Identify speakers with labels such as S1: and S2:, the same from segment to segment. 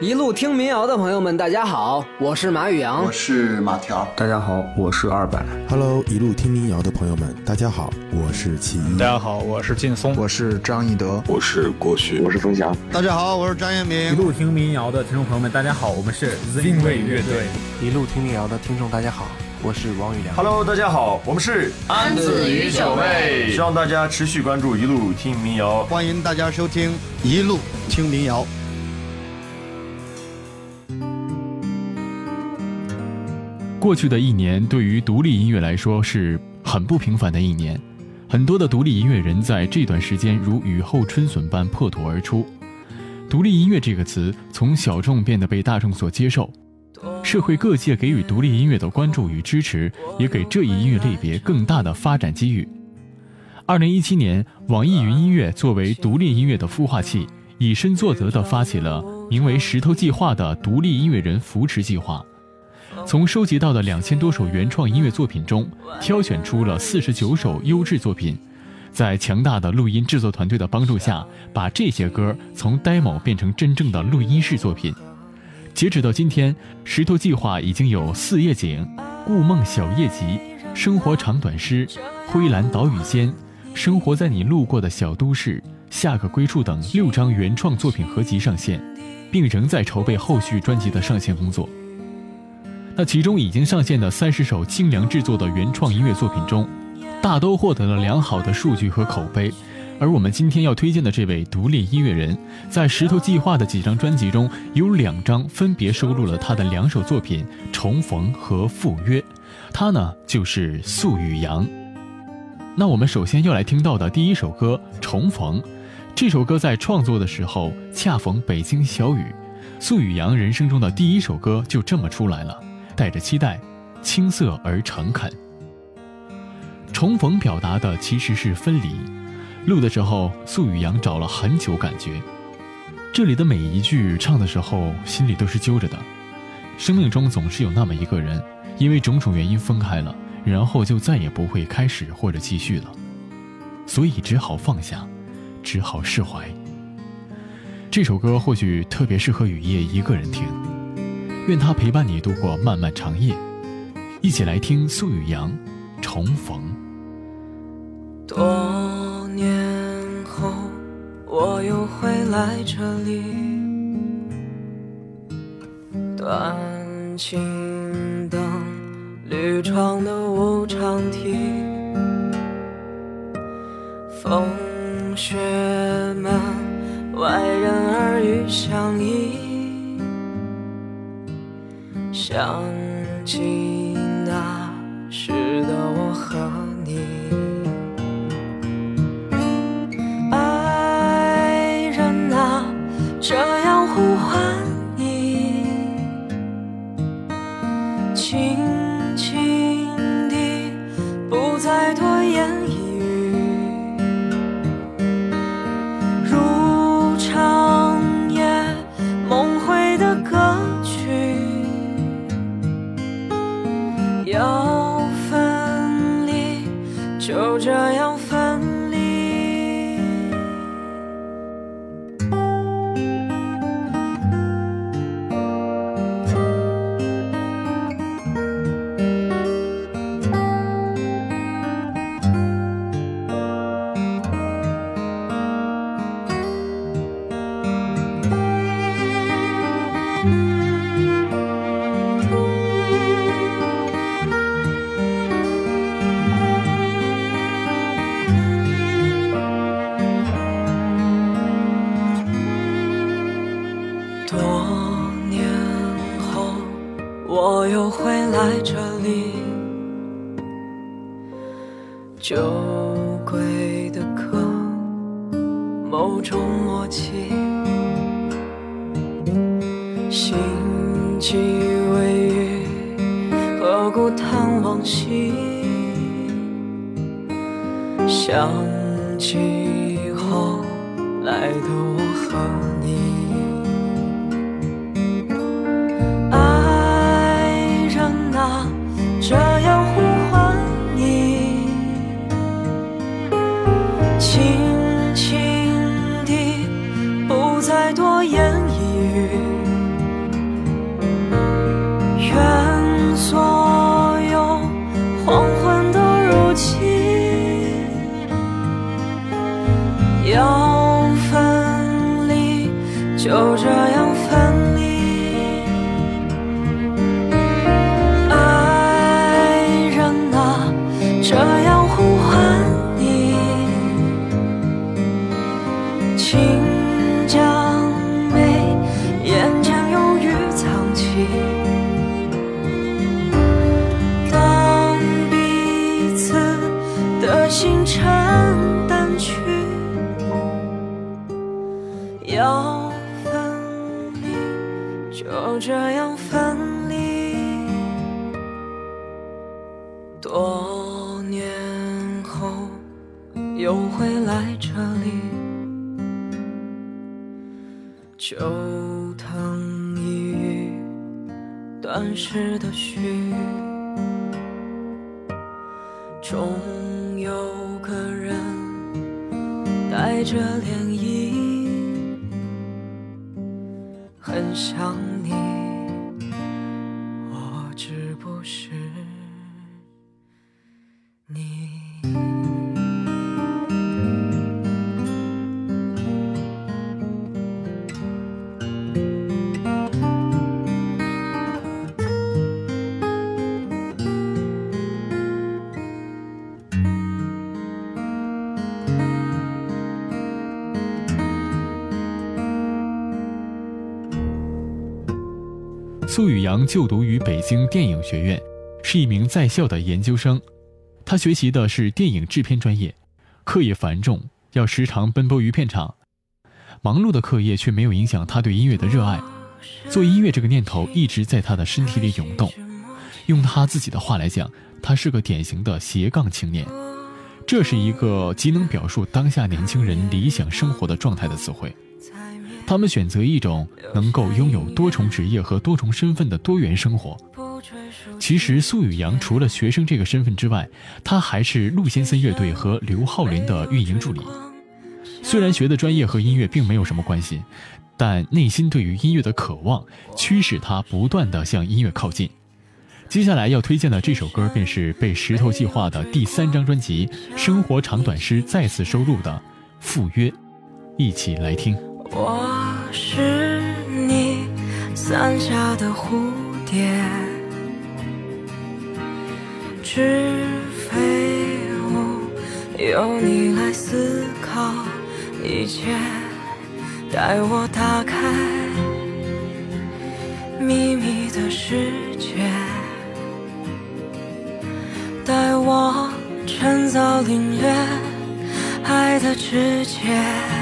S1: 一路听民谣的朋友们，大家好，我是马宇阳，
S2: 我是马条，
S3: 大家好，我是二百。
S4: Hello，一路听民谣的朋友们，大家好，我是齐一。
S5: 大家好，我是劲松，
S2: 我是张义德，
S6: 我是郭旭，
S7: 我是冯翔。
S8: 大家好，我是张彦明。
S9: 一路听民谣的听众朋友们，大家好，我们是 Zinway 乐队。
S10: 一路听民谣的听众，大家好，我是王宇良。
S11: Hello，大家好，我们是
S12: 安子与九妹。
S11: 希望大家持续关注一路听民谣，
S8: 欢迎大家收听一路听民谣。
S13: 过去的一年对于独立音乐来说是很不平凡的一年，很多的独立音乐人在这段时间如雨后春笋般破土而出。独立音乐这个词从小众变得被大众所接受，社会各界给予独立音乐的关注与支持，也给这一音乐类别更大的发展机遇。二零一七年，网易云音乐作为独立音乐的孵化器，以身作则地发起了名为“石头计划”的独立音乐人扶持计划。从收集到的两千多首原创音乐作品中，挑选出了四十九首优质作品，在强大的录音制作团队的帮助下，把这些歌从 demo 变成真正的录音室作品。截止到今天，石头计划已经有《四夜景》《故梦小夜集》《生活长短诗》《灰蓝岛屿间》《生活在你路过的小都市》《下个归处》等六张原创作品合集上线，并仍在筹备后续专辑的上线工作。那其中已经上线的三十首精良制作的原创音乐作品中，大都获得了良好的数据和口碑。而我们今天要推荐的这位独立音乐人，在石头计划的几张专辑中，有两张分别收录了他的两首作品《重逢》和《赴约》。他呢，就是素雨阳。那我们首先要来听到的第一首歌《重逢》，这首歌在创作的时候恰逢北京小雨，素雨阳人生中的第一首歌就这么出来了。带着期待，青涩而诚恳。重逢表达的其实是分离。录的时候，素雨阳找了很久，感觉这里的每一句唱的时候，心里都是揪着的。生命中总是有那么一个人，因为种种原因分开了，然后就再也不会开始或者继续了，所以只好放下，只好释怀。这首歌或许特别适合雨夜一个人听。愿他陪伴你度过漫漫长夜，一起来听苏雨阳重逢。
S14: 多年后，我又会来这里，短青灯，绿窗的无常题，风雪门，外人耳语相依。想起那时的我和你，爱人啊，这样呼唤你，情多年后我又回来这里，酒鬼的歌，某种默契，心悸微雨，何故叹往昔？想起后来的我和你。要分离，就这这样分离。多年后又会来这里，旧藤一语，断时的序。终有个人带着涟漪，很想你，
S13: 苏宇阳就读于北京电影学院，是一名在校的研究生。他学习的是电影制片专业，课业繁重，要时常奔波于片场。忙碌的课业却没有影响他对音乐的热爱，做音乐这个念头一直在他的身体里涌动。用他自己的话来讲，他是个典型的斜杠青年。这是一个极能表述当下年轻人理想生活的状态的词汇。他们选择一种能够拥有多重职业和多重身份的多元生活。其实，苏宇阳除了学生这个身份之外，他还是陆先森乐队和刘浩林的运营助理。虽然学的专业和音乐并没有什么关系，但内心对于音乐的渴望驱使他不断的向音乐靠近。接下来要推荐的这首歌便是被石头计划的第三张专辑《生活长短诗》再次收录的《赴约》，一起来听。
S14: 是你伞下的蝴蝶，纸飞舞，由你来思考一切，带我打开秘密的世界，带我趁早领略爱的直接。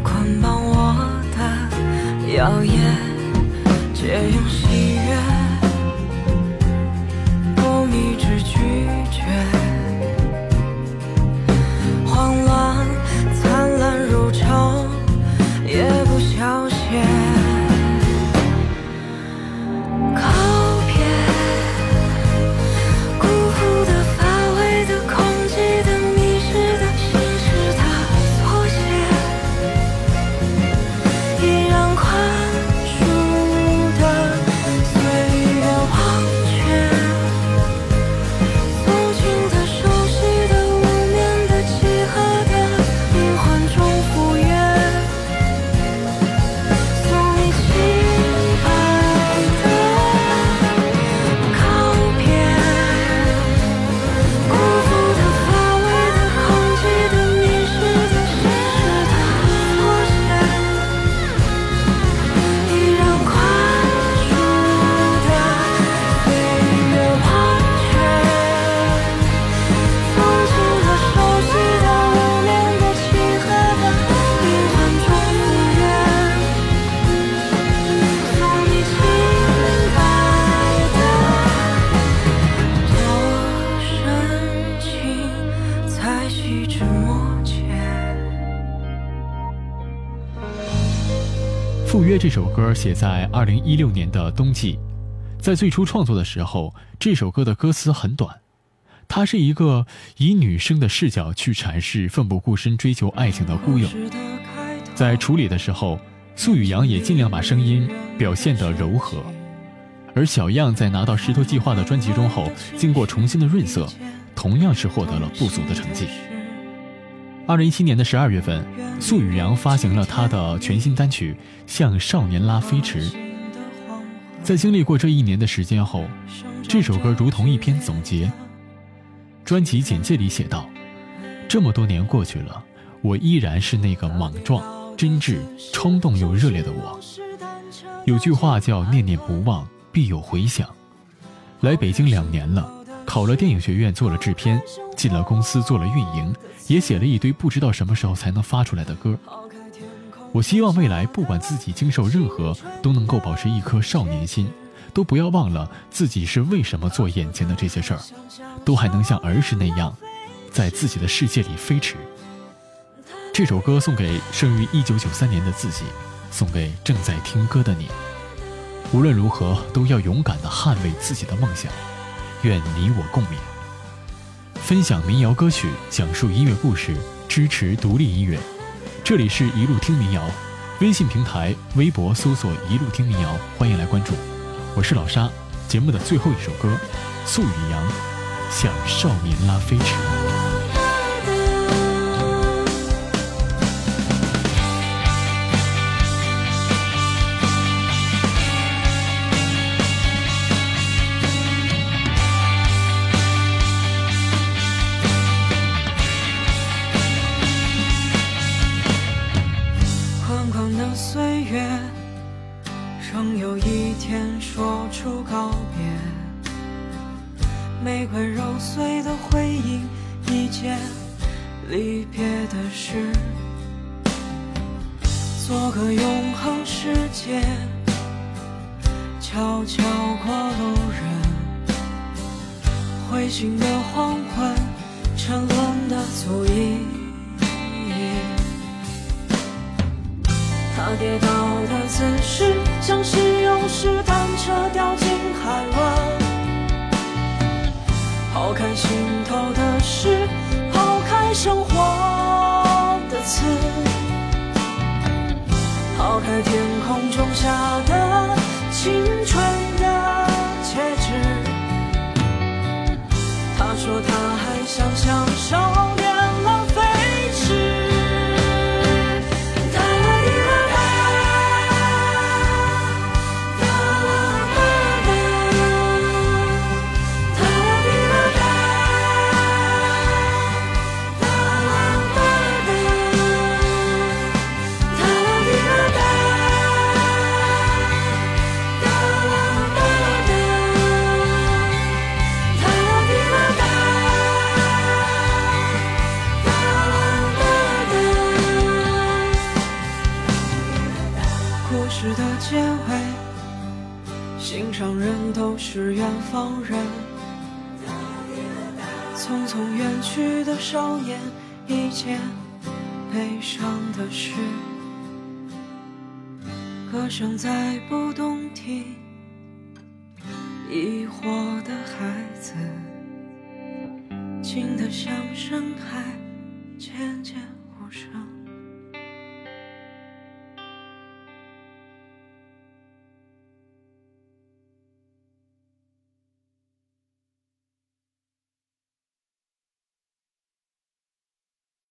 S14: 捆绑我的摇曳，借用。赴约
S13: 这首歌写在二零一六年的冬季，在最初创作的时候，这首歌的歌词很短，它是一个以女生的视角去阐释奋不顾身追求爱情的孤勇。在处理的时候，苏雨阳也尽量把声音表现得柔和，而小样在拿到《石头计划》的专辑中后，经过重新的润色，同样是获得了不俗的成绩。二零一七年的十二月份，素雨阳发行了他的全新单曲《向少年拉飞驰》。在经历过这一年的时间后，这首歌如同一篇总结。专辑简介里写道：“这么多年过去了，我依然是那个莽撞、真挚、冲动又热烈的我。有句话叫‘念念不忘，必有回响’。来北京两年了。”考了电影学院，做了制片，进了公司做了运营，也写了一堆不知道什么时候才能发出来的歌。我希望未来不管自己经受任何，都能够保持一颗少年心，都不要忘了自己是为什么做眼前的这些事儿，都还能像儿时那样，在自己的世界里飞驰。这首歌送给生于一九九三年的自己，送给正在听歌的你。无论如何，都要勇敢地捍卫自己的梦想。愿你我共勉。分享民谣歌曲，讲述音乐故事，支持独立音乐。这里是一路听民谣，微信平台、微博搜索“一路听民谣”，欢迎来关注。我是老沙。节目的最后一首歌，素雨阳，向少年拉飞驰。
S14: 悄悄过路人，灰心的黄昏，沉沦的足印。他跌倒的姿势，像是勇士单车掉进海湾。抛开心头的事，抛开生活的刺，抛开天空中下的青春的戒指。他说他还想享受唱的是。歌声再不动听，疑惑的孩子，静得像深海渐渐。